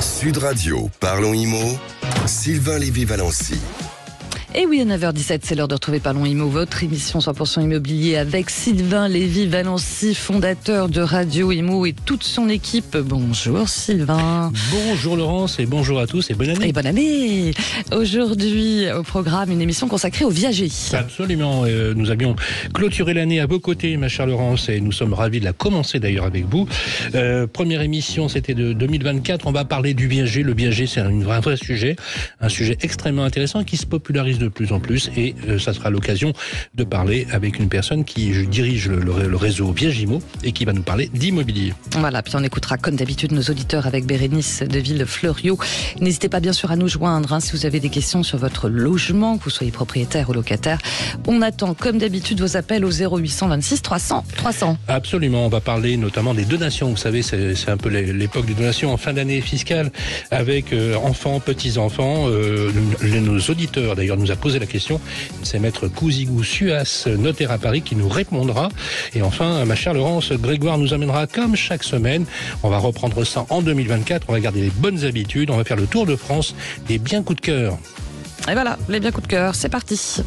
Sud Radio, parlons IMO, Sylvain Lévy-Valency. Et oui, à 9h17, c'est l'heure de retrouver Parlons Imo, votre émission 100% immobilier avec Sylvain Lévy-Valency, fondateur de Radio Imo et toute son équipe. Bonjour Sylvain. Bonjour Laurence et bonjour à tous et bonne année. Et bonne année. Aujourd'hui, au programme, une émission consacrée aux viagers. Absolument. Euh, nous avions clôturé l'année à vos côtés, ma chère Laurence, et nous sommes ravis de la commencer d'ailleurs avec vous. Euh, première émission, c'était de 2024. On va parler du viager. Le viager, c'est un vrai sujet, un sujet extrêmement intéressant qui se popularise de plus en plus et euh, ça sera l'occasion de parler avec une personne qui dirige le, le, réseau Viagimo et qui va nous parler d'immobilier. Voilà, puis on écoutera comme d'habitude nos auditeurs avec Bérénice de Ville Fleuriot. N'hésitez pas bien sûr à nous joindre hein, si vous avez des questions sur votre logement, que vous soyez propriétaire ou locataire. On attend comme d'habitude vos appels au 0826 300 300. Absolument, on va parler notamment des donations. Vous savez, c'est un peu l'époque des donations en fin d'année fiscale avec euh, enfants, petits-enfants. Euh, nos auditeurs d'ailleurs nous a posé la question. C'est maître Couzigou Suas, notaire à Paris, qui nous répondra. Et enfin, ma chère Laurence, Grégoire nous amènera comme chaque semaine. On va reprendre ça en 2024. On va garder les bonnes habitudes. On va faire le tour de France des biens coups de cœur. Et voilà, les biens coups de cœur, c'est parti.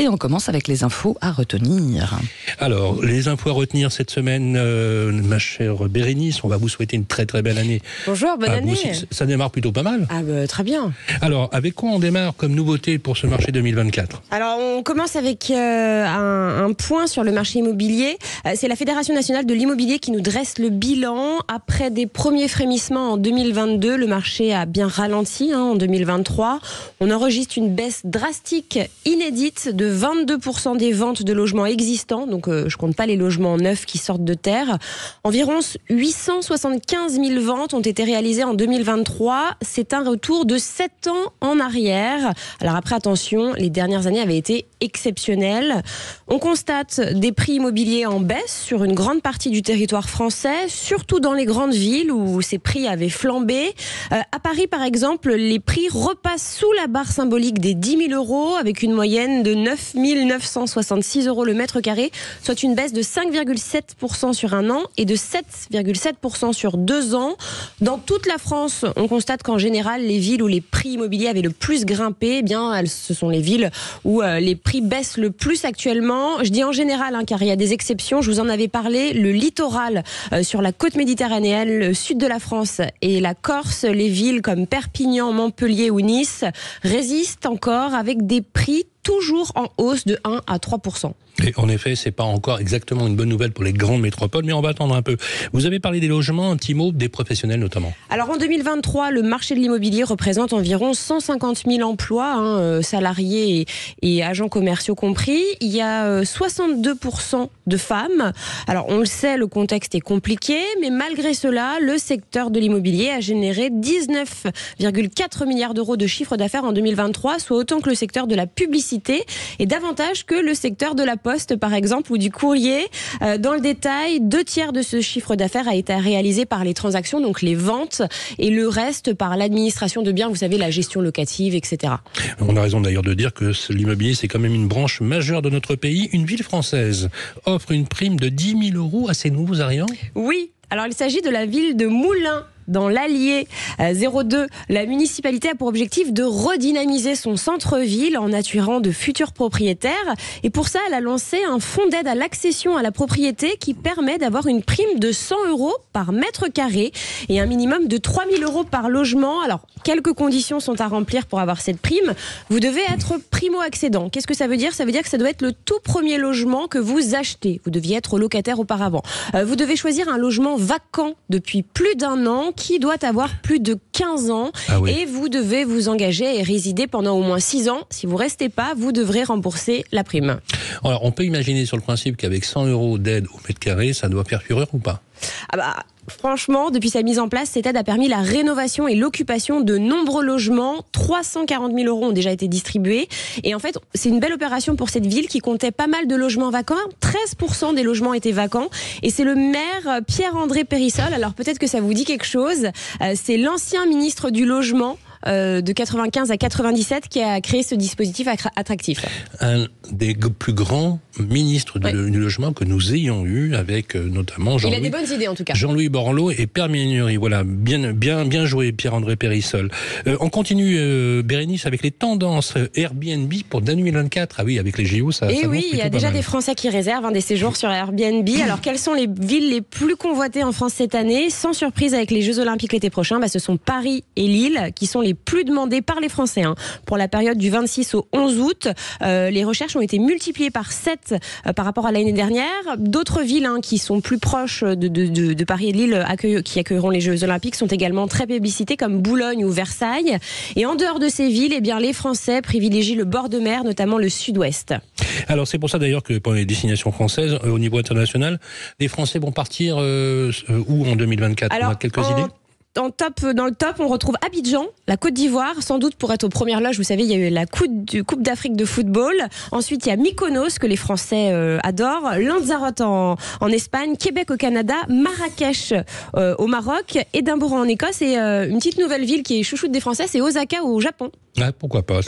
Et on commence avec les infos à retenir. Alors, les infos à retenir cette semaine, euh, ma chère Bérénice, on va vous souhaiter une très très belle année. Bonjour, bonne année. ça démarre plutôt pas mal. Ah bah, très bien. Alors, avec quoi on démarre comme nouveauté pour ce marché 2024 Alors, on commence avec euh, un, point sur le marché immobilier. Euh, c'est la Fédération nationale de l'immobilier qui nous dresse le bilan. Après des premiers frémissements en 2022, le marché a bien ralenti hein, en 2023. On enregistre une baisse drastique, inédite de 22% des ventes de logements existants, donc euh, je compte pas les logements neufs qui sortent de terre. Environ 875 000 ventes ont été réalisées en 2023. C'est un retour de 7 ans en arrière. Alors après, attention, les dernières années avaient été exceptionnelles. On constate des prix immobiliers en baisse sur une grande partie du territoire français, surtout dans les grandes villes où ces prix avaient flambé. Euh, à Paris, par exemple, les prix repassent sous la barre symbolique des 10 000 euros avec une moyenne de 9 966 euros le mètre carré, soit une baisse de 5,7% sur un an et de 7,7% sur deux ans. Dans toute la France, on constate qu'en général, les villes où les prix immobiliers avaient le plus grimpé, eh bien, ce sont les villes où euh, les prix baissent le plus actuellement. Je dis en général, hein, car il y a des exceptions. Je vous en avais parlé. Le littoral euh, sur la côte méditerranéenne, le sud de la France et la Corse, les villes comme Perpignan, Montpellier ou Nice résistent encore avec des prix toujours en hausse de 1 à 3 en effet, c'est pas encore exactement une bonne nouvelle pour les grandes métropoles, mais on va attendre un peu. Vous avez parlé des logements, un petit mot des professionnels notamment. Alors en 2023, le marché de l'immobilier représente environ 150 000 emplois, hein, euh, salariés et, agents commerciaux compris. Il y a 62 euh, de femmes. Alors on le sait, le contexte est compliqué, mais malgré cela, le secteur de l'immobilier a généré 19,4 milliards d'euros de chiffre d'affaires en 2023, soit autant que le secteur de la publicité et davantage que le secteur de la poste, par exemple, ou du courrier. Euh, dans le détail, deux tiers de ce chiffre d'affaires a été réalisé par les transactions, donc les ventes, et le reste par l'administration de biens, vous savez, la gestion locative, etc. On a raison d'ailleurs de dire que l'immobilier, c'est quand même une branche majeure de notre pays. Une ville française offre une prime de 10 000 euros à ses nouveaux arrivants? Oui, alors il s'agit de la ville de Moulins dans l'Allier 02. Euh, la municipalité a pour objectif de redynamiser son centre-ville en attirant de futurs propriétaires. Et pour ça, elle a lancé un fonds d'aide à l'accession à la propriété qui permet d'avoir une prime de 100 euros par mètre carré et un minimum de 3000 euros par logement. Alors, quelques conditions sont à remplir pour avoir cette prime. Vous devez être primo-accédant. Qu'est-ce que ça veut dire? Ça veut dire que ça doit être le tout premier logement que vous achetez. Vous deviez être locataire auparavant. Euh, vous devez choisir un logement vacant depuis plus d'un an qui doit avoir plus de 15 ans ah et vous devez vous engager et résider pendant au moins 6 ans. Si vous restez pas, vous devrez rembourser la prime. Alors, on peut imaginer sur le principe qu'avec 100 euros d'aide au mètre carré, ça doit faire fureur ou pas? Ah bah, franchement, depuis sa mise en place, cette aide a permis la rénovation et l'occupation de nombreux logements. 340 000 euros ont déjà été distribués. Et en fait, c'est une belle opération pour cette ville qui comptait pas mal de logements vacants. 13% des logements étaient vacants. Et c'est le maire Pierre-André Périssol. Alors peut-être que ça vous dit quelque chose. Euh, c'est l'ancien ministre du Logement. Euh, de 95 à 97 qui a créé ce dispositif attractif. Un des plus grands ministre du, logement que nous ayons eu avec notamment Jean-Louis. Il a des bonnes idées en tout cas. Jean-Louis Borloo et Pierre Mignori. Voilà, bien, bien, bien joué Pierre-André Périssol. on continue, Bérénice, avec les tendances Airbnb pour 2024. Ah oui, avec les JO, ça. Et oui, il y a déjà des Français qui réservent hein, des séjours sur Airbnb. Alors, quelles sont les villes les plus convoitées en France cette année? Sans surprise, avec les Jeux Olympiques l'été prochain, bah, ce sont Paris et Lille qui sont les plus demandés par les Français. Hein. Pour la période du 26 au 11 août, euh, les recherches ont été multipliées par 7 euh, par rapport à l'année dernière. D'autres villes hein, qui sont plus proches de, de, Paris et Lille, accueille, qui accueilleront les Jeux Olympiques, sont également très publicités, comme Boulogne ou Versailles. Et en dehors de ces villes, eh bien, les Français privilégient le bord de mer, notamment le sud-ouest. Alors c'est pour ça d'ailleurs que pour les destinations françaises, euh, au niveau international, les Français vont partir où en 2024 On a quelques idées? Dans, top, dans le top, on retrouve Abidjan, la Côte d'Ivoire, sans doute pour être aux premières loges. Vous savez, il y a eu la Coupe d'Afrique de football. Ensuite, il y a Mykonos, que les Français euh, adorent. Lanzarote en, Espagne, Québec au Canada, Marrakech euh, au Maroc, Édimbourg en Écosse et euh, une petite nouvelle ville qui est chouchoute des Français, c'est Osaka au Japon. Ah, pourquoi pas.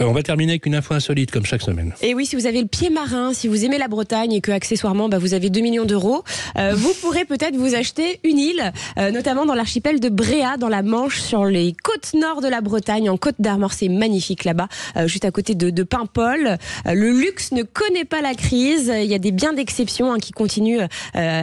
on va terminer avec une info insolite, comme chaque semaine. Et oui, si vous avez le pied marin, si vous aimez la Bretagne et que accessoirement, bah, vous avez 2 millions d'euros, vous pourrez peut-être vous acheter une île, notamment dans l'archipel de Bréa dans la Manche, sur les côtes nord de la Bretagne, en Côte d'Armor. C'est magnifique là-bas, euh, juste à côté de, de Paimpol. Euh, le luxe ne connaît pas la crise. Il y a des biens d'exception hein, qui continuent euh,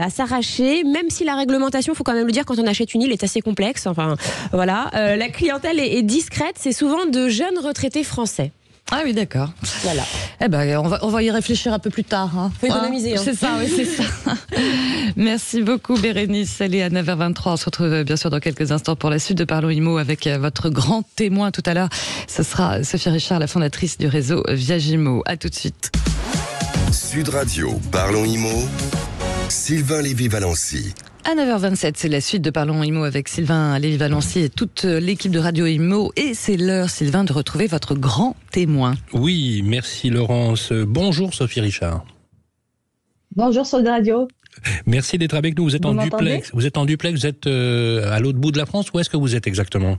à s'arracher, même si la réglementation, faut quand même le dire, quand on achète une île, est assez complexe. Enfin, voilà. la clientèle est discrète. C'est souvent de jeunes retraités français. Ah oui, d'accord. Voilà. Eh ben, on va, on va y réfléchir un peu plus tard. Hein. Faut économiser. Hein. C'est ça, oui, c'est ça. Merci beaucoup, Bérénice. Elle est à 9h23. On se retrouve bien sûr dans quelques instants pour la suite de Parlons Imo avec euh, votre grand témoin tout à l'heure. Ce sera Sophie Richard, la fondatrice du réseau Viagimo. À tout de suite. Sud Radio, Parlons Imo. Sylvain Lévy-Valency. À 9h27, c'est la suite de Parlons Imo avec Sylvain Lévy-Valency et toute l'équipe de Radio Imo. Et c'est l'heure, Sylvain, de retrouver votre grand témoin. Oui, merci Laurence. Bonjour Sophie Richard. Bonjour Sud Radio. Merci d'être avec nous. Vous êtes en duplex. Vous êtes en duplex. Vous êtes euh, à l'autre bout de la France. Où est-ce que vous êtes exactement?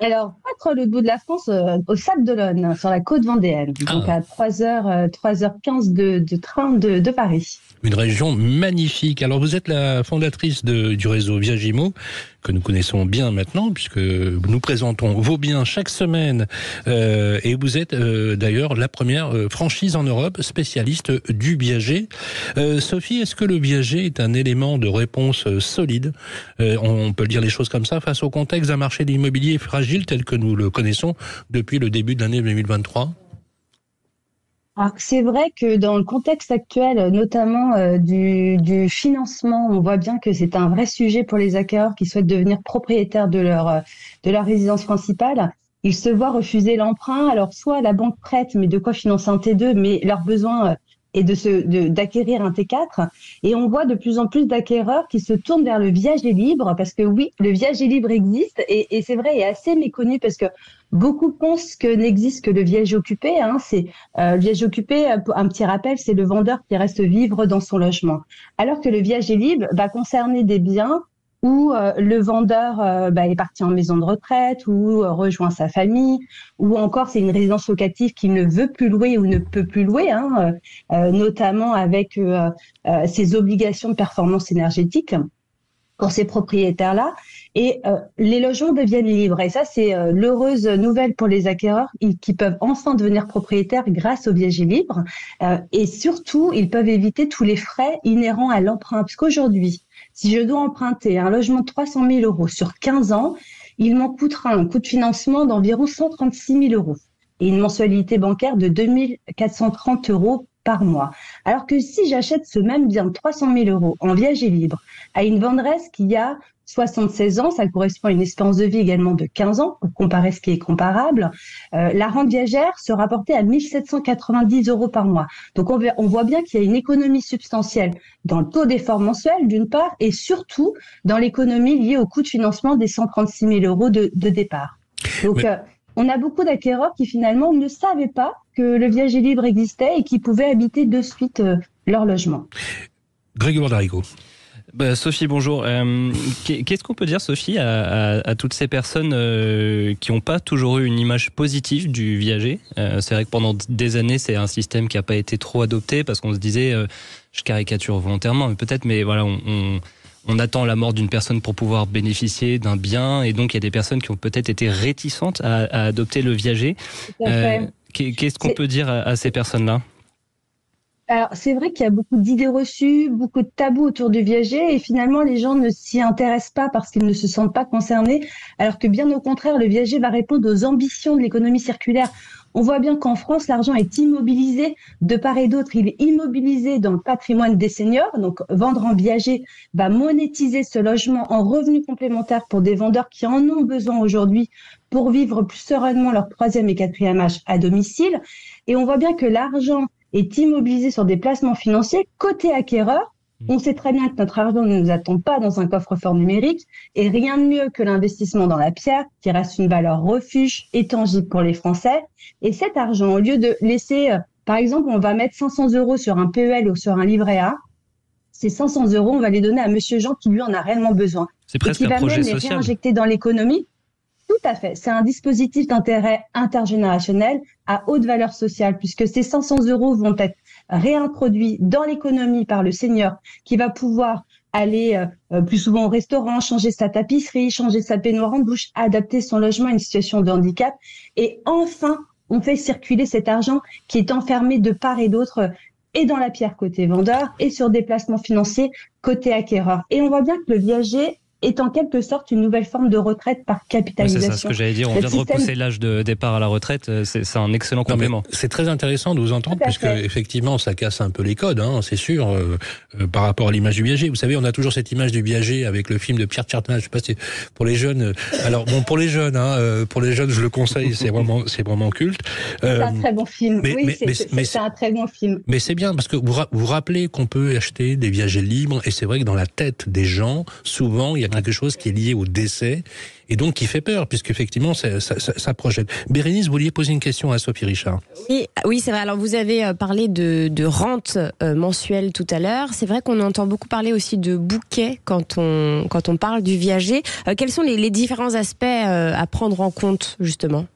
Alors, l'autre bout de la France, euh, au Sable d'Olonne, sur la côte vendéenne, donc ah. à 3h, 3h15 de, de train de, de Paris une région magnifique. Alors vous êtes la fondatrice de, du réseau Viagimo, que nous connaissons bien maintenant, puisque nous présentons vos biens chaque semaine, euh, et vous êtes euh, d'ailleurs la première euh, franchise en Europe spécialiste du viager. Sophie, est-ce que le viager est un élément de réponse solide? On peut dire les choses comme ça face au contexte d'un marché de l'immobilier fragile tel que nous le connaissons depuis le début de l'année 2023 c'est vrai que dans le contexte actuel, notamment euh, du, du, financement, on voit bien que c'est un vrai sujet pour les acquéreurs qui souhaitent devenir propriétaires de leur, euh, de leur résidence principale. Ils se voient refuser l'emprunt. Alors, soit la banque prête, mais de quoi financer un T2, mais leurs besoins euh, et de se d'acquérir un T4 et on voit de plus en plus d'acquéreurs qui se tournent vers le viager libre parce que oui le viager libre existe et, et c'est vrai est assez méconnu parce que beaucoup pensent que n'existe que le viager occupé hein, c'est euh, le viager occupé un petit rappel c'est le vendeur qui reste vivre dans son logement. Alors que le viager libre va concerner des biens où euh, le vendeur euh, bah, est parti en maison de retraite ou euh, rejoint sa famille, ou encore c'est une résidence locative qui ne veut plus louer ou ne peut plus louer, hein, notamment avec ses obligations de performance énergétique pour ces propriétaires-là. Et les logements deviennent libres. Et ça, c'est l'heureuse nouvelle pour les acquéreurs qui peuvent enfin devenir propriétaires grâce au viager libre. et surtout, ils peuvent éviter tous les frais inhérents à l'emprunt. Parce qu'aujourd'hui, si je dois emprunter un logement de 300 000 euros sur 15 ans, il m'en coûtera un coût de financement d'environ 136 000 euros et une mensualité bancaire de 2 430 euros par mois. Alors que si j'achète ce même bien de 300 000 euros en viager libre à une vendresse qui a 76 ans, ça correspond à une espérance de vie également de 15 ans, pour comparer ce qui est comparable. Euh, la rente viagère se rapportait à 1790 euros par mois. Donc on, on voit bien qu'il y a une économie substantielle dans le taux d'effort mensuel d'une part, et surtout dans l'économie liée au coût de financement des 136 000 euros de, de départ. Donc euh, on a beaucoup d'acquéreurs qui finalement ne savaient pas que le viager libre existait et qui pouvaient habiter de suite euh, leur logement. Grégoire Darigo. Bah, Sophie, bonjour. Euh, qu'est-ce qu'on peut dire, Sophie, à, toutes ces personnes euh, qui n'ont pas toujours eu une image positive du viager? Euh, C'est vrai que pendant des années, c'est un système qui n'a pas été trop adopté parce qu'on se disait, je caricature volontairement, peut-être, mais voilà, on, attend la mort d'une personne pour pouvoir bénéficier d'un bien, et donc il y a des personnes qui ont peut-être été réticentes à, adopter le viager. Qu'est-ce qu'on peut dire à ces personnes-là? Alors, c'est vrai qu'il y a beaucoup d'idées reçues, beaucoup de tabous autour du viager, et finalement, les gens ne s'y intéressent pas parce qu'ils ne se sentent pas concernés, alors que bien au contraire, le viager va répondre aux ambitions de l'économie circulaire. On voit bien qu'en France, l'argent est immobilisé de part et d'autre. Il est immobilisé dans le patrimoine des seniors. Donc, vendre en viager va monétiser ce logement en revenu complémentaire pour des vendeurs qui en ont besoin aujourd'hui pour vivre plus sereinement leur troisième et quatrième âge à domicile. Et on voit bien que l'argent est immobilisé sur des placements financiers côté acquéreur. On sait très bien que notre argent ne nous attend pas dans un coffre-fort numérique et rien de mieux que l'investissement dans la pierre qui reste une valeur refuge et tangible pour les Français. Et cet argent, au lieu de laisser, euh, par exemple, on va mettre 500 euros sur un PEL ou sur un livret A, ces 500 euros, on va les donner à Monsieur Jean qui lui en a réellement besoin. C'est presque et qui va même les réinjecter dans l'économie tout à fait. C'est un dispositif d'intérêt intergénérationnel à haute valeur sociale, puisque ces 500 euros vont être réintroduits dans l'économie par le seigneur qui va pouvoir aller euh, plus souvent au restaurant, changer sa tapisserie, changer sa peignoir en bouche, adapter son logement à une situation de handicap. Et enfin, on fait circuler cet argent qui est enfermé de part et d'autre et dans la pierre côté vendeur et sur des placements financiers côté acquéreur. Et on voit bien que le viager est en quelque sorte une nouvelle forme de retraite par capitalisation. c'est ça ce que j'allais dire. On vient de repousser l'âge de départ à la retraite. Euh, c'est un excellent complément. C'est très intéressant de vous entendre, puisque effectivement, ça casse un peu les codes, hein, c'est sûr, euh, euh, par rapport à l'image du viager. Vous savez, on a toujours cette image du viager avec le film de Pierre Tchertin. Je sais pas si pour les jeunes. alors bon, pour les jeunes, hein, pour les jeunes, je le conseille. C'est vraiment, c'est vraiment culte. c'est un très bon film. Mais, oui, c'est un très bon film. Mais c'est bien parce que vous vous rappelez qu'on peut acheter des viagers libres, et c'est vrai que dans la tête des gens, souvent, il y a quelque chose qui est lié au décès et donc qui fait peur, puisqu'effectivement, ça, ça, ça, projette. Bérénice, vous vouliez poser une question à Sophie Richard Oui, oui c'est vrai. Alors, vous avez euh, parlé de, rente euh, mensuelle tout à l'heure. C'est vrai qu'on entend beaucoup parler aussi de bouquet quand on, quand on parle du viager. Euh, quels sont les différents aspects à prendre en compte, justement?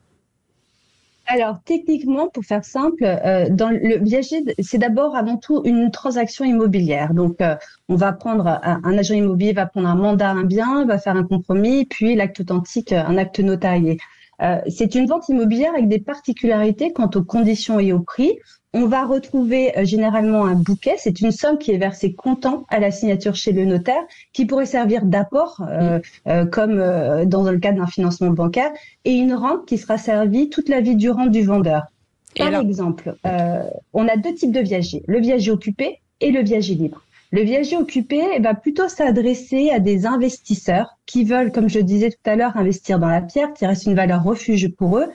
Alors, techniquement, pour faire simple, euh, dans le viager, c'est d'abord avant tout une transaction immobilière. Donc, euh, on va prendre un, agent immobilier va prendre un mandat, un bien, va faire un compromis, puis l'acte authentique, un acte notarié. Euh, c'est une vente immobilière avec des particularités quant aux conditions et au prix. On va retrouver euh, généralement un bouquet. C'est une somme qui est versée comptant à la signature chez le notaire, qui pourrait servir d'apport, euh, euh, comme dans le cadre d'un financement bancaire, et une rente qui sera servie toute la vie durant du vendeur. Par exemple, on a deux types de viagers, le viager occupé et le viager libre. Le viager occupé va plutôt s'adresser à des investisseurs qui veulent, comme je disais tout à l'heure, investir dans la pierre, qui reste une valeur refuge pour eux.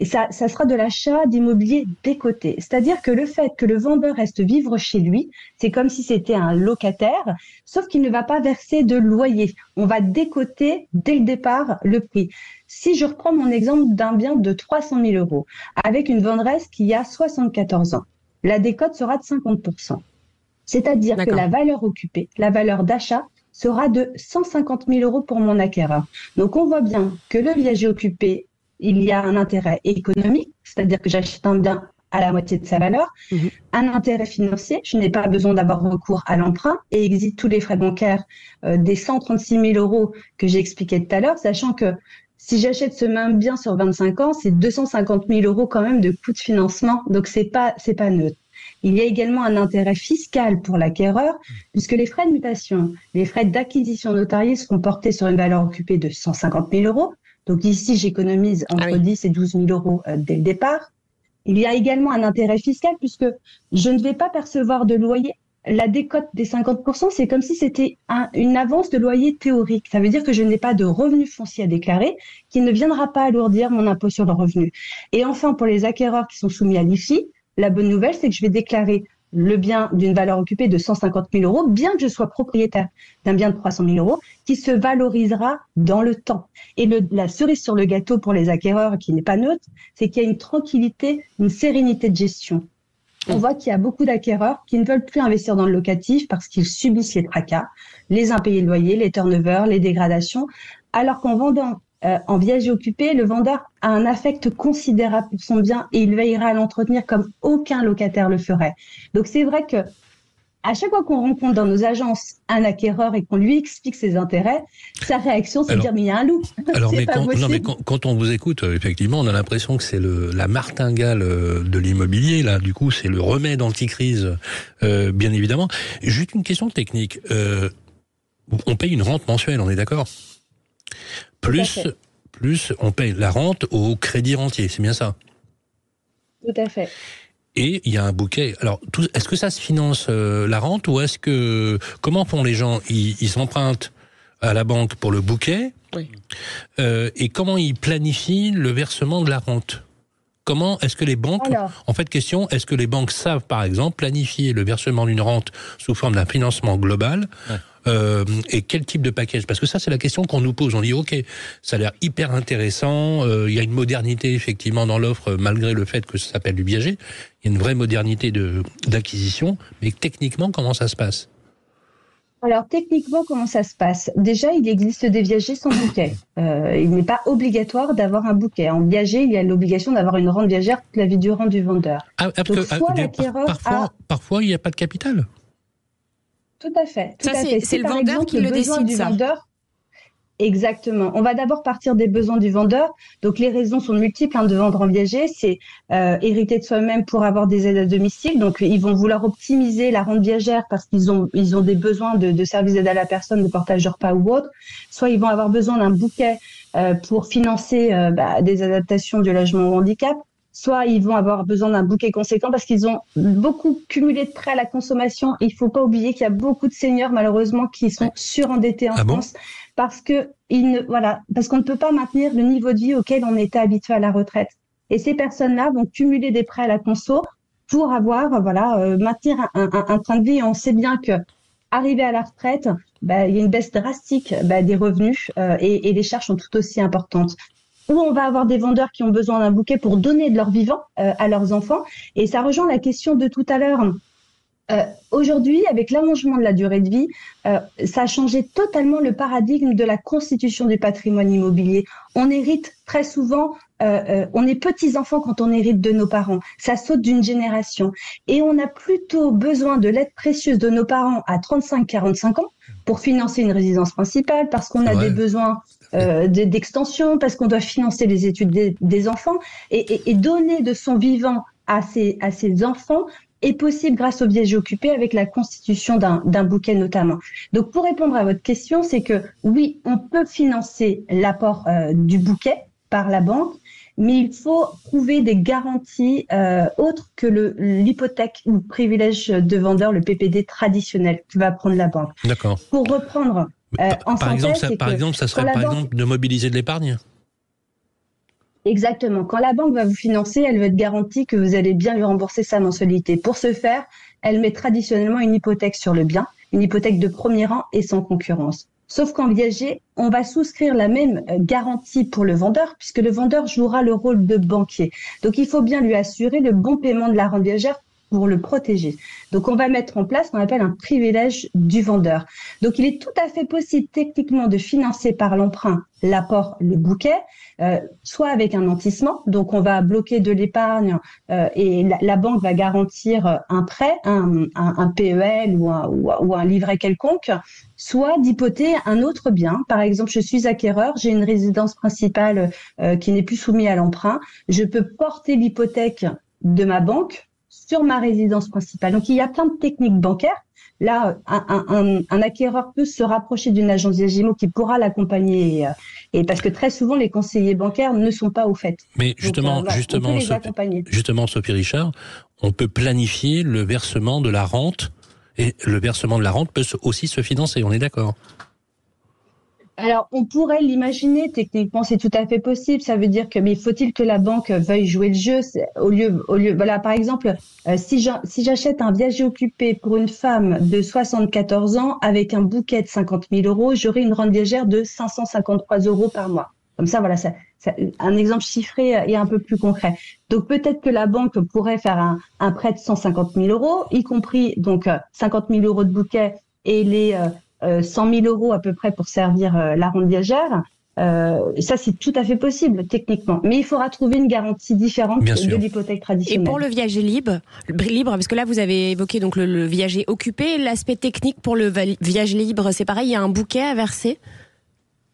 Et ça, ça sera de l'achat d'immobilier décoté. C'est-à-dire que le fait que le vendeur reste vivre chez lui, c'est comme si c'était un locataire, sauf qu'il ne va pas verser de loyer. On va décoter dès le départ le prix. Si je reprends mon exemple d'un bien de 300 000 euros, avec une vendresse qui a 74 ans, la décote sera de 50%. C'est-à-dire que la valeur occupée, la valeur d'achat, sera de 150 000 euros pour mon acquéreur. Donc on voit bien que le viager occupé, il y a un intérêt économique, c'est-à-dire que j'achète un bien à la moitié de sa valeur, mhm. un intérêt financier, je n'ai pas besoin d'avoir recours à l'emprunt et existe tous les frais bancaires euh, des 136 000 euros que j'ai expliqué tout à l'heure, sachant que si j'achète ce même bien sur 25 ans, c'est 250 000 euros quand même de coût de financement, donc c'est pas c'est pas neutre. Il y a également un intérêt fiscal pour l'acquéreur, puisque les frais de mutation, les frais d'acquisition notariée seront portés sur une valeur occupée de 150 000 euros. Donc ici, j'économise entre 10 ah et 12 000 euros euh, dès le départ. Il y a également un intérêt fiscal puisque je ne vais pas percevoir de loyer. La décote des 50%, c'est comme si c'était une avance de loyer théorique. Ça veut dire que je n'ai pas de revenu foncier à déclarer qui ne viendra pas alourdir mon impôt sur le revenu. Et enfin, pour les acquéreurs qui sont soumis à l'IFI, la bonne nouvelle, c'est que je vais déclarer le bien d'une valeur occupée de 150 000 euros, bien que je sois propriétaire d'un bien de 300 000 euros, qui se valorisera dans le temps. Et la cerise sur le gâteau pour les acquéreurs, qui n'est pas neutre, c'est qu'il y a une tranquillité, une sérénité de gestion. on voit qu'il y a beaucoup d'acquéreurs qui ne veulent plus investir dans le locatif parce qu'ils subissent les tracas, les impayés de loyer, les turnovers, les dégradations, alors qu'en vendant euh, en viager occupé, le vendeur a un affect considérable pour son bien et il veillera à l'entretenir comme aucun locataire le ferait. Donc c'est vrai que à chaque fois qu'on rencontre dans nos agences un acquéreur et qu'on lui explique ses intérêts, sa réaction c'est de dire mais il y a un loup. Alors mais, quand, non, mais quand, on vous écoute, euh, effectivement, on a l'impression que c'est le la martingale euh, de l'immobilier là. Du coup, c'est le remède anti-crise, euh, bien évidemment. Juste une question technique. Euh, on paye une rente mensuelle, on est d'accord? Plus plus on paye la rente au crédit rentier, c'est bien ça Tout à fait. Et il y a un bouquet. Alors, est-ce que ça se finance euh, la rente ou est-ce que comment font les gens? Ils, s'empruntent à la banque pour le bouquet oui. euh, et comment ils planifient le versement de la rente? Comment est-ce que les banques, en fait, question, est-ce que les banques savent, par exemple, planifier le versement d'une rente sous forme d'un financement global euh, et quel type de package? Parce que ça, c'est la question qu'on nous pose. On dit, ok, ça a l'air hyper intéressant. Euh, il y a une modernité effectivement dans l'offre, malgré le fait que ça s'appelle du viager. Il y a une vraie modernité de d'acquisition. Mais techniquement, comment ça se passe? Alors techniquement, comment ça se passe? Déjà, il existe des viagers sans bouquet. Euh, il n'est pas obligatoire d'avoir un bouquet. En viager, il y a l'obligation d'avoir une rente viagère toute la vie durant du vendeur. Ah, ah, parfois, parfois, il n'y a pas de capital. Tout à fait. c'est le vendeur qui le décide. Du vendeur, Exactement. On va d'abord partir des besoins du vendeur. Donc les raisons sont multiples hein, de vendre en viager. C'est euh, hériter de soi-même pour avoir des aides à domicile. Donc ils vont vouloir optimiser la rente viagère parce qu'ils ont ils ont des besoins de, de services d'aide à la personne, de portage de repas ou autre. Soit ils vont avoir besoin d'un bouquet euh, pour financer euh, bah, des adaptations du logement au handicap soit ils vont avoir besoin d'un bouquet conséquent parce qu'ils ont beaucoup cumulé de prêts à la consommation. Il faut pas oublier qu'il y a beaucoup de seniors malheureusement qui sont surendettés en ah France parce que ne, voilà, parce qu'on ne peut pas maintenir le niveau de vie auquel on était habitué à la retraite. Et ces personnes-là vont cumuler des prêts à la conso pour avoir voilà euh, maintenir un, un, un, train de vie. on sait bien que arriver à la retraite, bah, il y a une baisse drastique bah, des revenus euh, et, et, les charges sont tout aussi importantes où on va avoir des vendeurs qui ont besoin d'un bouquet pour donner de leur vivant euh, à leurs enfants. Et ça rejoint la question de tout à l'heure. Euh, Aujourd'hui, avec l'allongement de la durée de vie, euh, ça a changé totalement le paradigme de la constitution du patrimoine immobilier. On hérite très souvent, on est petits enfants quand on hérite de nos parents. Ça saute d'une génération. Et on a plutôt besoin de l'aide précieuse de nos parents à 35-45 ans pour financer une résidence principale, parce qu'on a des besoins euh, d'extension, parce qu'on doit financer les études des, enfants et, et, donner de son vivant à ses, à ses enfants est possible grâce au viager occupé avec la constitution d'un bouquet notamment. Donc pour répondre à votre question, c'est que oui, on peut financer l'apport euh, du bouquet par la banque, mais il faut trouver des garanties euh, autres que l'hypothèque ou le privilège de vendeur, le PPD traditionnel que va prendre la banque. D'accord. Pour reprendre euh, par, exemple, ça, par exemple, ça serait par exemple de mobiliser de l'épargne Exactement. Quand la banque va vous financer, elle veut être garantie que vous allez bien lui rembourser sa mensualité. Pour ce faire, elle met traditionnellement une hypothèque sur le bien, une hypothèque de premier rang et sans concurrence. Sauf qu'en viager, on va souscrire la même euh, garantie pour le vendeur, puisque le vendeur jouera le rôle de banquier. Donc il faut bien lui assurer le bon paiement de la rente viagère pour le protéger. Donc on va mettre en place ce qu'on appelle un privilège du vendeur. Donc il est tout à fait possible techniquement de financer par l'emprunt l'apport, le bouquet, euh, soit avec un nantissement, donc on va bloquer de l'épargne euh, et la, banque va garantir un prêt, un, un, PEL ou un, ou un, livret quelconque, soit d'hypoter un autre bien. Par exemple, je suis acquéreur, j'ai une résidence principale euh, qui n'est plus soumise à l'emprunt, je peux porter l'hypothèque de ma banque sur ma résidence principale. Donc il y a plein de techniques bancaires. Là, un, acquéreur peut se rapprocher d'une agence d'IAGIMO qui pourra l'accompagner, euh, et, parce que très souvent les conseillers bancaires ne sont pas au fait. Mais justement, euh, justement, Sophie, justement, Sophie Richard, on peut planifier le versement de la rente et le versement de la rente peut aussi se financer. On est d'accord? Alors, on pourrait l'imaginer techniquement, c'est tout à fait possible. Ça veut dire que, mais faut-il que la banque veuille jouer le jeu? Au lieu, au lieu, voilà, par exemple, euh, si j'achète un viager occupé pour une femme de 74 ans avec un bouquet de 50 000 euros, j'aurai une rente viagère de 553 euros par mois. Comme ça, voilà, ça, un exemple chiffré et un peu plus concret. Donc peut-être que la banque pourrait faire un, un prêt de 150 000 euros, y compris donc 50 000 euros de bouquet et les 100 000 euros à peu près pour servir la ronde viagère. Euh, ça, c'est tout à fait possible techniquement, mais il faudra trouver une garantie différente de l'hypothèque traditionnelle. Et pour le viager libre, libre, parce que là, vous avez évoqué donc le, viager occupé, l'aspect technique pour le viager libre, c'est pareil, il y a un bouquet à verser?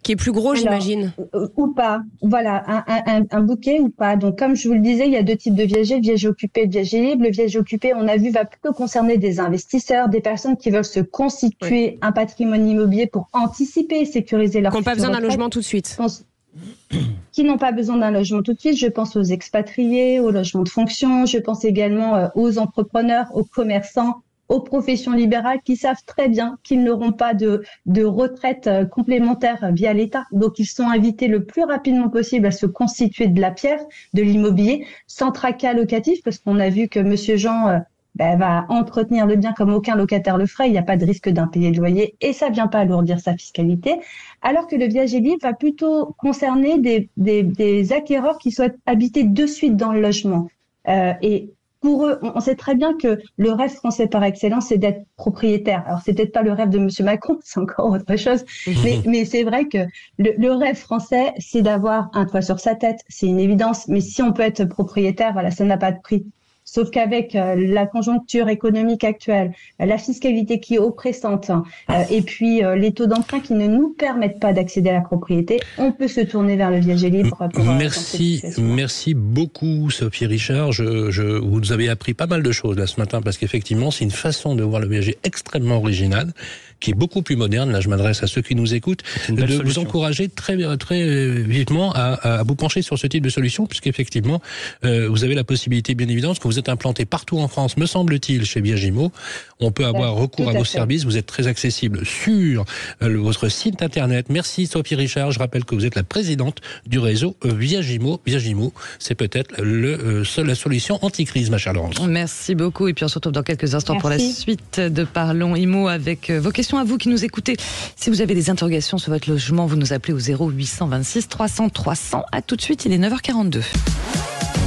Qui est plus gros, j'imagine. Ou pas. Voilà, un, bouquet ou pas. Donc, comme je vous le disais, il y a deux types de viagers, viager occupé viager libre. Le viager occupé, on a vu, va plutôt concerner des investisseurs, des personnes qui veulent se constituer un patrimoine immobilier pour anticiper et sécuriser leur Qui n'ont pas besoin d'un logement tout de suite. Qui n'ont pas besoin d'un logement tout de suite. Je pense aux expatriés, aux logements de fonction. Je pense également euh, aux entrepreneurs, aux commerçants aux professions libérales qui savent très bien qu'ils n'auront pas de, de retraite euh, complémentaire via l'État. Donc, ils sont invités le plus rapidement possible à se constituer de la pierre, de l'immobilier, sans tracas locatif, parce qu'on a vu que Monsieur Jean euh, ben, va entretenir le bien comme aucun locataire le ferait. Il n'y a pas de risque d'impayé de loyer et ça vient pas alourdir sa fiscalité. Alors que le viager libre va plutôt concerner des, des, des acquéreurs qui souhaitent habiter de suite dans le logement. Euh, et pour eux, on sait très bien que le rêve français par excellence, c'est d'être propriétaire. Alors, c'est peut-être pas le rêve de Monsieur Macron, c'est encore autre chose, mais, mais c'est vrai que le, le rêve français, c'est d'avoir un toit sur sa tête, c'est une évidence. Mais si on peut être propriétaire, voilà, ça n'a pas de prix. Sauf qu'avec euh, la conjoncture économique actuelle, euh, la fiscalité qui est oppressante, euh, et puis les taux d'emprunt qui ne nous permettent pas d'accéder à la propriété, on peut se tourner vers le viager libre. Pour merci, merci beaucoup Sophie Richard. Je, je, vous nous avez appris pas mal de choses là ce matin parce qu'effectivement c'est une façon de voir le viager extrêmement originale qui est beaucoup plus moderne. Là, je m'adresse à ceux qui nous écoutent, de vous encourager très très vivement à, à, vous pencher sur ce type de solution, puisqu'effectivement, euh, vous avez la possibilité, bien évidemment, que vous êtes implanté partout en France, me semble-t-il, chez Biagimo, on peut avoir recours à, vos services. Vous êtes très accessible sur euh, votre site internet. Merci Sophie Richard. Je rappelle que vous êtes la présidente du réseau euh, Viagimo. Viagimo, c'est peut-être le euh, la solution anti-crise, ma chère Laurence. Merci beaucoup. Et puis on se retrouve dans quelques instants pour la suite de Parlons Imo avec vos questions à vous qui nous écoutez. Si vous avez des interrogations sur votre logement, vous nous appelez au 0826 300 300. À tout de suite, il est 9h42.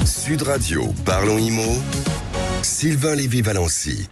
Sud Radio, Parlons Imo, Sylvain Lévy-Valency.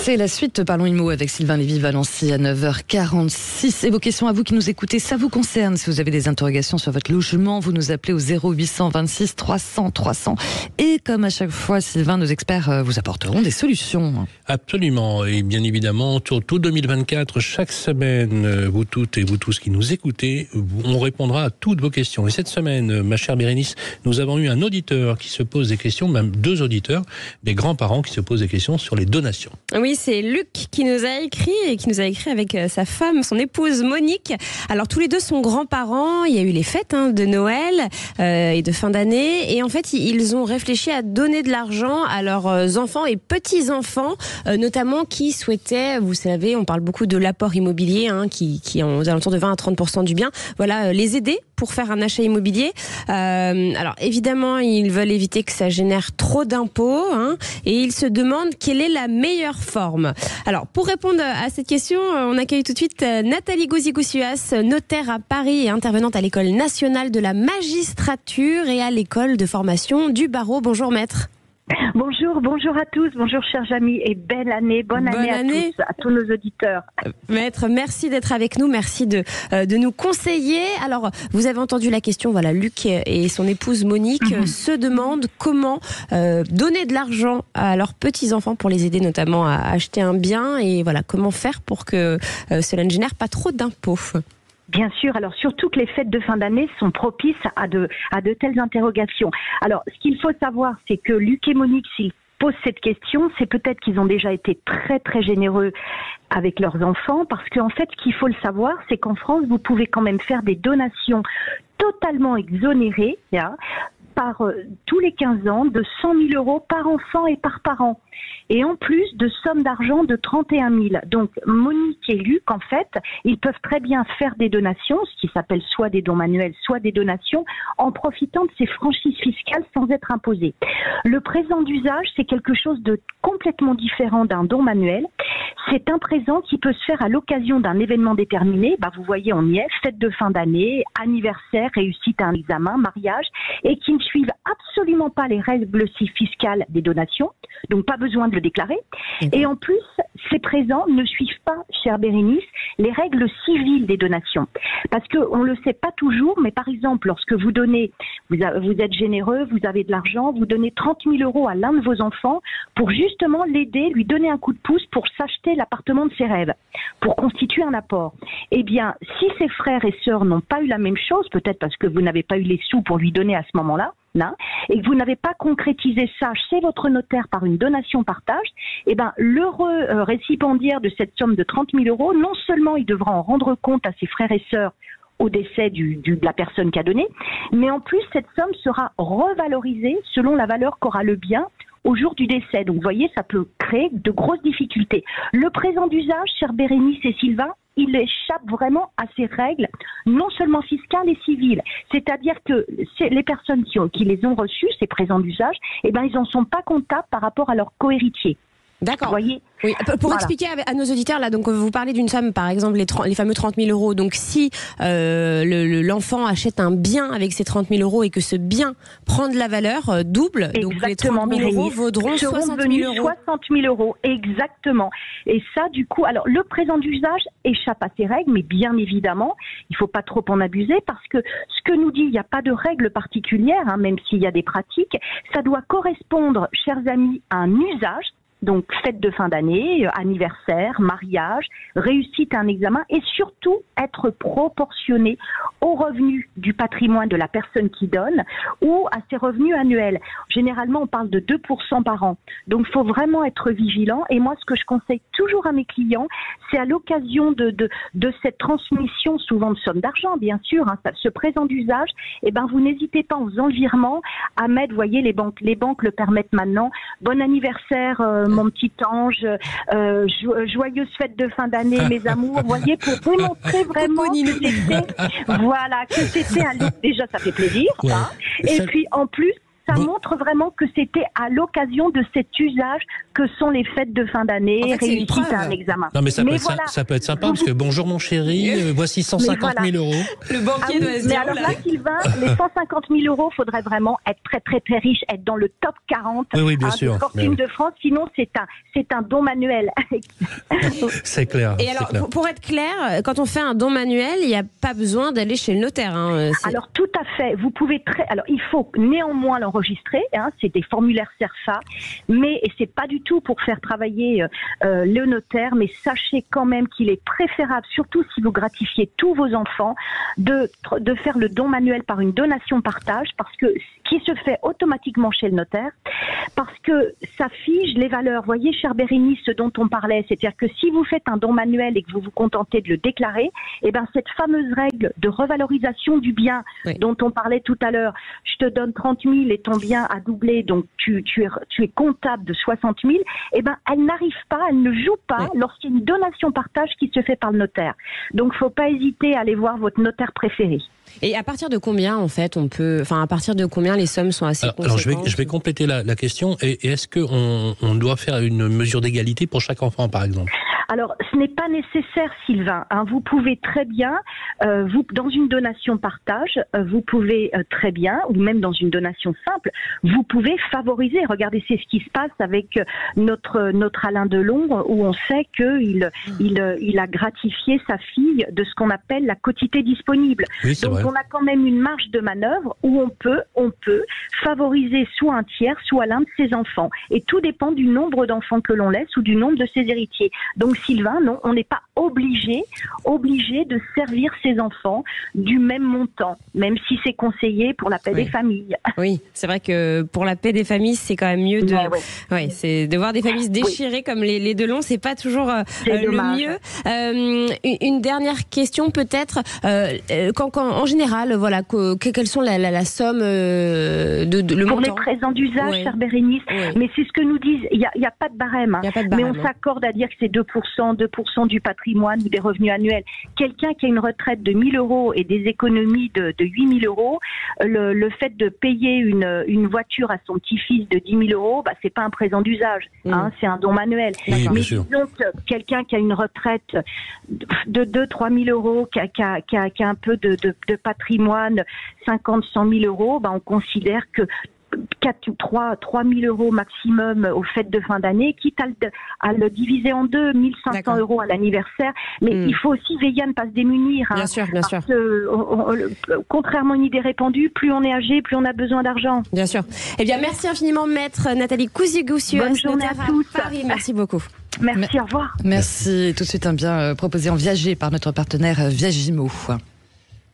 C'est la suite Parlons IMO avec Sylvain Lévy-Valency à 9h46. Et vos questions à vous qui nous écoutez, ça vous concerne. Si vous avez des interrogations sur votre logement, vous nous appelez au 0826 300 300. Et comme à chaque fois, Sylvain, nos experts euh, vous apporteront des solutions. Absolument. Et bien évidemment, tout 2024, chaque semaine, euh, vous toutes et vous tous qui nous écoutez, on répondra à toutes vos questions. Et cette semaine, euh, ma chère Bérénice, nous avons eu un auditeur qui se pose des questions, même deux auditeurs, des grands-parents qui se posent des questions sur les donations. Oui, c'est Luc qui nous a écrit et qui nous a écrit avec euh, sa femme, son épouse Monique. Alors tous les deux sont grands-parents. Il y a eu les fêtes hein, de Noël euh, et de fin d'année, et en fait ils ont réfléchi à donner de l'argent à leurs euh, enfants et petits enfants, notamment qui souhaitaient, vous savez, on parle beaucoup de l'apport immobilier, hein, qui, qui est aux alentours de 20 à 30 du bien. Voilà, les aider pour faire un achat immobilier. alors évidemment, ils veulent éviter que ça génère trop d'impôts, hein, et ils se demandent quelle est la meilleure forme. Alors, pour répondre à cette question, euh, on accueille tout de suite euh, Nathalie Gouzi-Goussias, notaire à Paris et intervenante à l'École nationale de la magistrature et à l'École de formation du barreau. Bonjour maître. Bonjour, bonjour à tous, bonjour chers amis et belle année, bonne, année, à tous, à tous nos auditeurs. Euh, maître, merci d'être avec nous, merci de, euh, de nous conseiller. Alors, vous avez entendu la question, voilà, Luc et son épouse Monique mhm. se demandent comment euh, donner de l'argent à leurs petits-enfants pour les aider notamment à acheter un bien et voilà, comment faire pour que cela ne génère pas trop d'impôts. Bien sûr, alors surtout que les fêtes de fin d'année sont propices à de, à de telles interrogations. Alors, ce qu'il faut savoir, c'est que Luc et Monique, s'ils posent cette question, c'est peut-être qu'ils ont déjà été très très généreux avec leurs enfants, parce qu'en fait, ce qu'il faut le savoir, c'est qu'en France, vous pouvez quand même faire des donations totalement exonérées, par euh, tous les 15 ans de 100 000 euros par enfant et par parent. Et en plus de sommes d'argent de 31 000. Donc Monique et Luc, en fait, ils peuvent très bien faire des donations, ce qui s'appelle soit des dons manuels, soit des donations, en profitant de ces franchises fiscales sans être imposés. Le présent d'usage, c'est quelque chose de complètement différent d'un don manuel. C'est un présent qui peut se faire à l'occasion d'un événement déterminé. Bah, vous voyez, on y est, fête de fin d'année, anniversaire, réussite à un examen, mariage, et suivent absolument pas les règles fiscales des donations. Donc, pas besoin de le déclarer. Et en plus, ces présents ne suivent pas, cher Bérénice, les règles civiles des donations. Parce qu'on ne le sait pas toujours, mais par exemple, lorsque vous donnez, vous, vous êtes généreux, vous avez de l'argent, vous donnez 30 000 euros à l'un de vos enfants pour justement l'aider, lui donner un coup de pouce pour s'acheter l'appartement de ses rêves, pour constituer un apport. Eh bien, si ses frères et sœurs n'ont pas eu la même chose, peut-être parce que vous n'avez pas eu les sous pour lui donner à ce moment-là, et que vous n'avez pas concrétisé ça chez votre notaire par une donation partage, eh ben, l'heureux euh, récipiendaire de cette somme de 30 000 euros, non seulement il devra en rendre compte à ses frères et sœurs au décès du, de la personne qui a donné, mais en plus cette somme sera revalorisée selon la valeur qu'aura le bien au jour du décès. Donc vous voyez, ça peut créer de grosses difficultés. Le présent d'usage, cher Bérénice et Sylvain, il échappe vraiment à ces règles, non seulement fiscales et civiles. C'est-à-dire que les personnes qui, les ont reçus, ces présents d'usage, eh ben, ils n'en sont pas comptables par rapport à leur cohéritier. D'accord. voyez oui. Pour expliquer à nos auditeurs, là, donc vous parlez d'une somme, par exemple, les, les, fameux 30 000 euros. Donc, si euh, l'enfant achète un bien avec ces 30 000 euros et que ce bien prend de la valeur euh, double, donc les 30 000 euros vaudront 60 000 euros. 60 000 euros, exactement. Et ça, du coup, alors le présent d'usage échappe à ces règles, mais bien évidemment, il ne faut pas trop en abuser parce que ce que nous dit, il n'y a pas de règles particulières, hein, même s'il y a des pratiques, ça doit correspondre, chers amis, à un usage donc fête de fin d'année, euh, anniversaire, mariage, réussite à un examen et surtout être proportionné aux revenus du patrimoine de la personne qui donne ou à ses revenus annuels. Généralement, on parle de 2% par an. Donc il faut vraiment être vigilant et moi ce que je conseille toujours à mes clients, c'est à l'occasion de, de, de, cette transmission souvent de sommes d'argent, bien sûr, hein, ce présent d'usage, eh ben vous n'hésitez pas aux envirements à mettre, vous voyez, les banques, les banques le permettent maintenant. Bon anniversaire, euh, mon petit ange, euh, joyeuse fête de fin d'année, mes amours, vous voyez, pour démontrer vraiment que c'était, voilà, que c'était un déjà ça fait plaisir, hein. et puis en plus ça montre vraiment que c'était à l'occasion de cet usage que sont les fêtes de fin d'année, réussite à un examen. Non, mais ça, peut, être, ça, peut être sympa parce que bonjour mon chéri, voici 150 000 euros. Le banquier ah doit se Mais alors là, Sylvain, les 150 000 euros, faudrait vraiment être très très très riche, être dans le top 40 oui, oui, bien hein, sûr. fortune de France. Sinon, c'est un c'est un don manuel. c'est clair. Et alors, clair. pour être clair, quand on fait un don manuel, il n'y a pas besoin d'aller chez le notaire. Hein, alors tout à fait. Vous pouvez très. Alors il faut néanmoins enregistré. Hein, c'est des formulaires CERFA, mais c'est pas du tout pour faire travailler euh, euh, le notaire, mais sachez quand même qu'il est préférable, surtout si vous gratifiez tous vos enfants, de de faire le don manuel par une donation partage, parce que qui se fait automatiquement chez le notaire, parce que ça fige les valeurs. Voyez, cher Bérénice, ce dont on parlait, c'est-à-dire que si vous faites un don manuel et que vous vous contentez de le déclarer, eh ben cette fameuse règle de revalorisation du bien dont on parlait tout à l'heure, je te donne 30 000 et ton bien a doublé, donc tu, tu, es, tu es comptable de 60 000, eh ben elle n'arrive pas, elle ne joue pas lorsqu'il y a une donation partage qui se fait par le notaire. Donc, faut pas hésiter à aller voir votre notaire préféré. Et à partir de combien, en fait, on peut, enfin, à partir de combien les sommes sont assez alors, alors je vais, je vais compléter la, la question. Et, est-ce qu'on on doit faire une mesure d'égalité pour chaque enfant, par exemple? Alors, ce n'est pas nécessaire, Sylvain. Hein. Vous pouvez très bien, euh, vous, dans une donation partage, euh, vous pouvez euh, très bien, ou même dans une donation simple, vous pouvez favoriser. Regardez, c'est ce qui se passe avec notre notre Alain Delon, où on sait qu'il il, il a gratifié sa fille de ce qu'on appelle la quotité disponible. Donc, on a quand même une marge de manœuvre où on peut on peut favoriser soit un tiers, soit l'un de ses enfants. Et tout dépend du nombre d'enfants que l'on laisse ou du nombre de ses héritiers. Donc Sylvain, non, on n'est pas obligé, obligé de servir ses enfants du même montant, même si c'est conseillé pour la paix Oui. des familles. Oui, c'est vrai que pour la paix des familles, c'est quand même mieux de, Ouais, ouais. ouais, c'est de voir des familles se déchirer comme les, les Delon, c'est pas toujours euh, euh, le dommage. mieux. Euh, une, dernière question peut-être, euh, quand, quand- en général, voilà, que, que- quelles sont la, la, la somme euh, de, de- le pour les montant présents d'usage, Ouais. cher Bérénice, mais c'est ce que nous disent, il n'y a, pas de barème. hein. Pas de Mais on hein. s'accorde à dire que c'est 2%, 2% du patrimoine ou des revenus annuels. Quelqu'un qui a une retraite de 1000 euros et des économies de, de 8000 euros, le, le fait de payer une, une voiture à son petit-fils de 10 000 euros, bah, c'est pas un présent d'usage, Mm. hein, c'est un don manuel. Oui, Mais disons que quelqu'un qui a une retraite de 2 3 000 euros, qui a, qui a- qui a- qui a un peu de, de- de patrimoine, 50 100 000 euros, bah, on considère que 4 ou 3, 3 000 euros maximum aux fêtes de fin d'année, quitte à le, à le diviser en deux, 1500 D'accord. euros à l'anniversaire. Mais Mm. il faut aussi veiller à ne pas se démunir. hein. Bien sûr, bien sûr. Parce que, on- on- le- contrairement à une idée répandue, plus on est âgé, plus on a besoin d'argent. Bien sûr. Eh bien, merci infiniment, maître Nathalie Cousigoussi, Bonne journée à tous. Paris. Merci beaucoup. Merci, au revoir. Merci. Tout de suite un bien euh, proposé en viager par notre partenaire euh, Viagimo.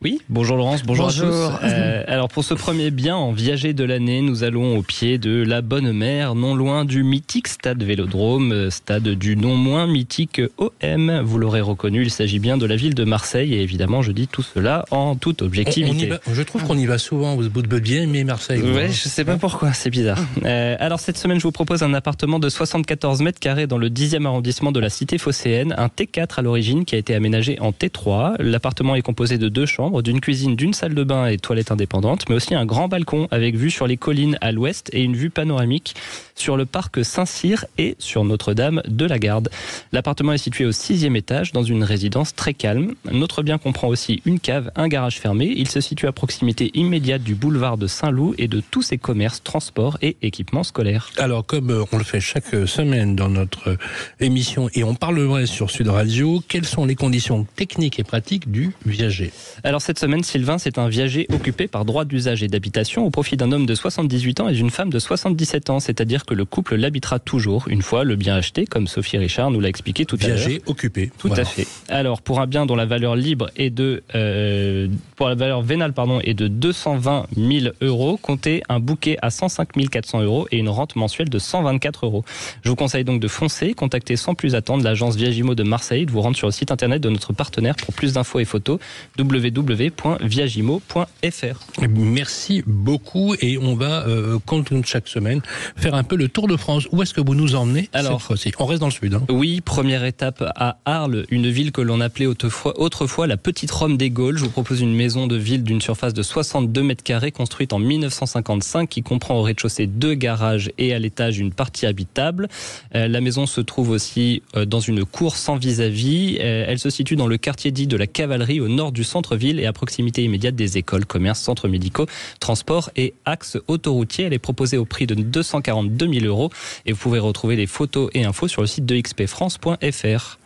Oui, bonjour Laurence, bonjour, Bonjour. à tous. Euh, alors pour ce premier bien en viager de l'année, nous allons au pied de la Bonne Mer, non loin du mythique stade Vélodrome, stade du non moins mythique OM. Vous l'aurez reconnu, il s'agit bien de la ville de Marseille et évidemment je dis tout cela en toute On- on y objectivité. va- je trouve qu'on y va souvent. Vous vous bien aimer Marseille. Ouais, je sais pas pourquoi, c'est bizarre. Euh, alors cette semaine, je vous propose un appartement de 74 mètres carrés dans le 10e arrondissement de la cité phocéenne, un T4 à l'origine qui a été aménagé en T3. L'appartement est composé de deux chambres, d'une cuisine, d'une salle de bain et toilettes indépendantes, mais aussi un grand balcon avec vue sur les collines à l'ouest et une vue panoramique sur le parc Saint-Cyr et sur Notre-Dame de la Garde. L'appartement est situé au sixième étage dans une résidence très calme. Notre bien comprend aussi une cave, un garage fermé. Il se situe à proximité immédiate du boulevard de Saint-Loup et de tous ses commerces, transports et équipements scolaires. Alors, comme euh, on le fait chaque euh, semaine dans notre euh, émission et on parlerait sur Sud Radio, quelles sont les conditions techniques et pratiques du viager? Alors cette semaine, Sylvain, c'est un viager occupé par droit d'usage et d'habitation au profit d'un homme de 78 ans et d'une femme de 77 ans, c'est-à-dire que le couple l'habitera toujours une fois le bien acheté, comme Sophie Richard nous l'a expliqué tout à l'heure. Viager occupé. Tout Voilà. à fait. Alors, pour un bien dont la valeur libre est de, euh, pour la valeur vénale pardon est de 220 000 euros, comptez un bouquet à 105 400 euros et une rente mensuelle de 124 euros. Je vous conseille donc de foncer, contacter sans plus attendre l'agence Viagimo de Marseille, de vous rendre sur le site internet de notre partenaire pour plus d'infos et photos www.viagimo.fr. Merci beaucoup et on va, euh, comme chaque semaine, faire un peu le tour de France. Où est-ce que vous nous emmenez Alors- cette fois-ci? On reste dans le sud. Hein. Oui, première étape à Arles, une ville que l'on appelait autrefois, autrefois la petite Rome des Gaules. Je vous propose une maison de ville d'une surface de 62 mètres carrés construite en 1955 qui comprend au rez-de-chaussée deux garages et à l'étage une partie habitable. Euh, la maison se trouve aussi euh, dans une cour sans vis-à-vis. Euh, elle se situe dans le quartier dit de la Cavalerie au nord du centre-ville et à proximité immédiate des écoles, commerces, centres médicaux, transports et axes autoroutiers. Elle est proposée au prix de 242 000 euros et vous pouvez retrouver les photos et infos sur le site de xpfrance.fr.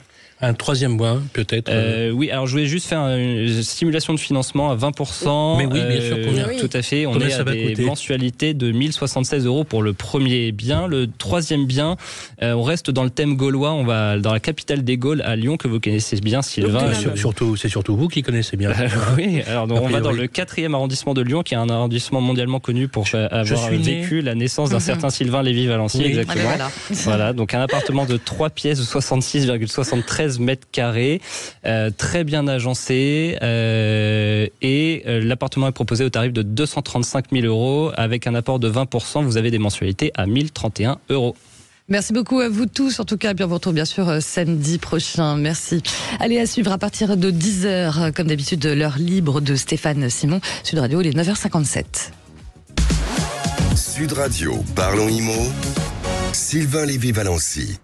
Un troisième point, peut-être. Euh, oui, alors je voulais juste faire une simulation de financement à 20%. Mais oui, bien sûr, combien Tout à fait. On Combien est à des mensualités de 1076 euros pour le premier bien. Le troisième bien, euh, on reste dans le thème gaulois. On va dans la capitale des Gaules, à Lyon, que vous connaissez bien, Sylvain. Euh, sur- surtout, c'est surtout vous qui connaissez bien. oui, alors donc, on va dans le quatrième arrondissement de Lyon, qui est un arrondissement mondialement connu pour euh, avoir suis né. vécu la naissance d'un certain Sylvain Lévy-Valency, Oui. exactement. Ah ben voilà. Voilà, donc un appartement de 3 pièces de 66,73 mètres carrés, euh, très bien agencé, euh, et euh, l'appartement est proposé au tarif de 235 000 euros, avec un apport de 20%, vous avez des mensualités à 1031 euros. Merci beaucoup à vous tous. En tout cas, puis on vous retrouve bien sûr samedi prochain. Merci. Allez, à suivre à partir de 10h, comme d'habitude, l'heure libre de Stéphane Simon. Sud Radio, il est 9h57. Sud Radio, parlons IMO. Sylvain Lévy-Valency.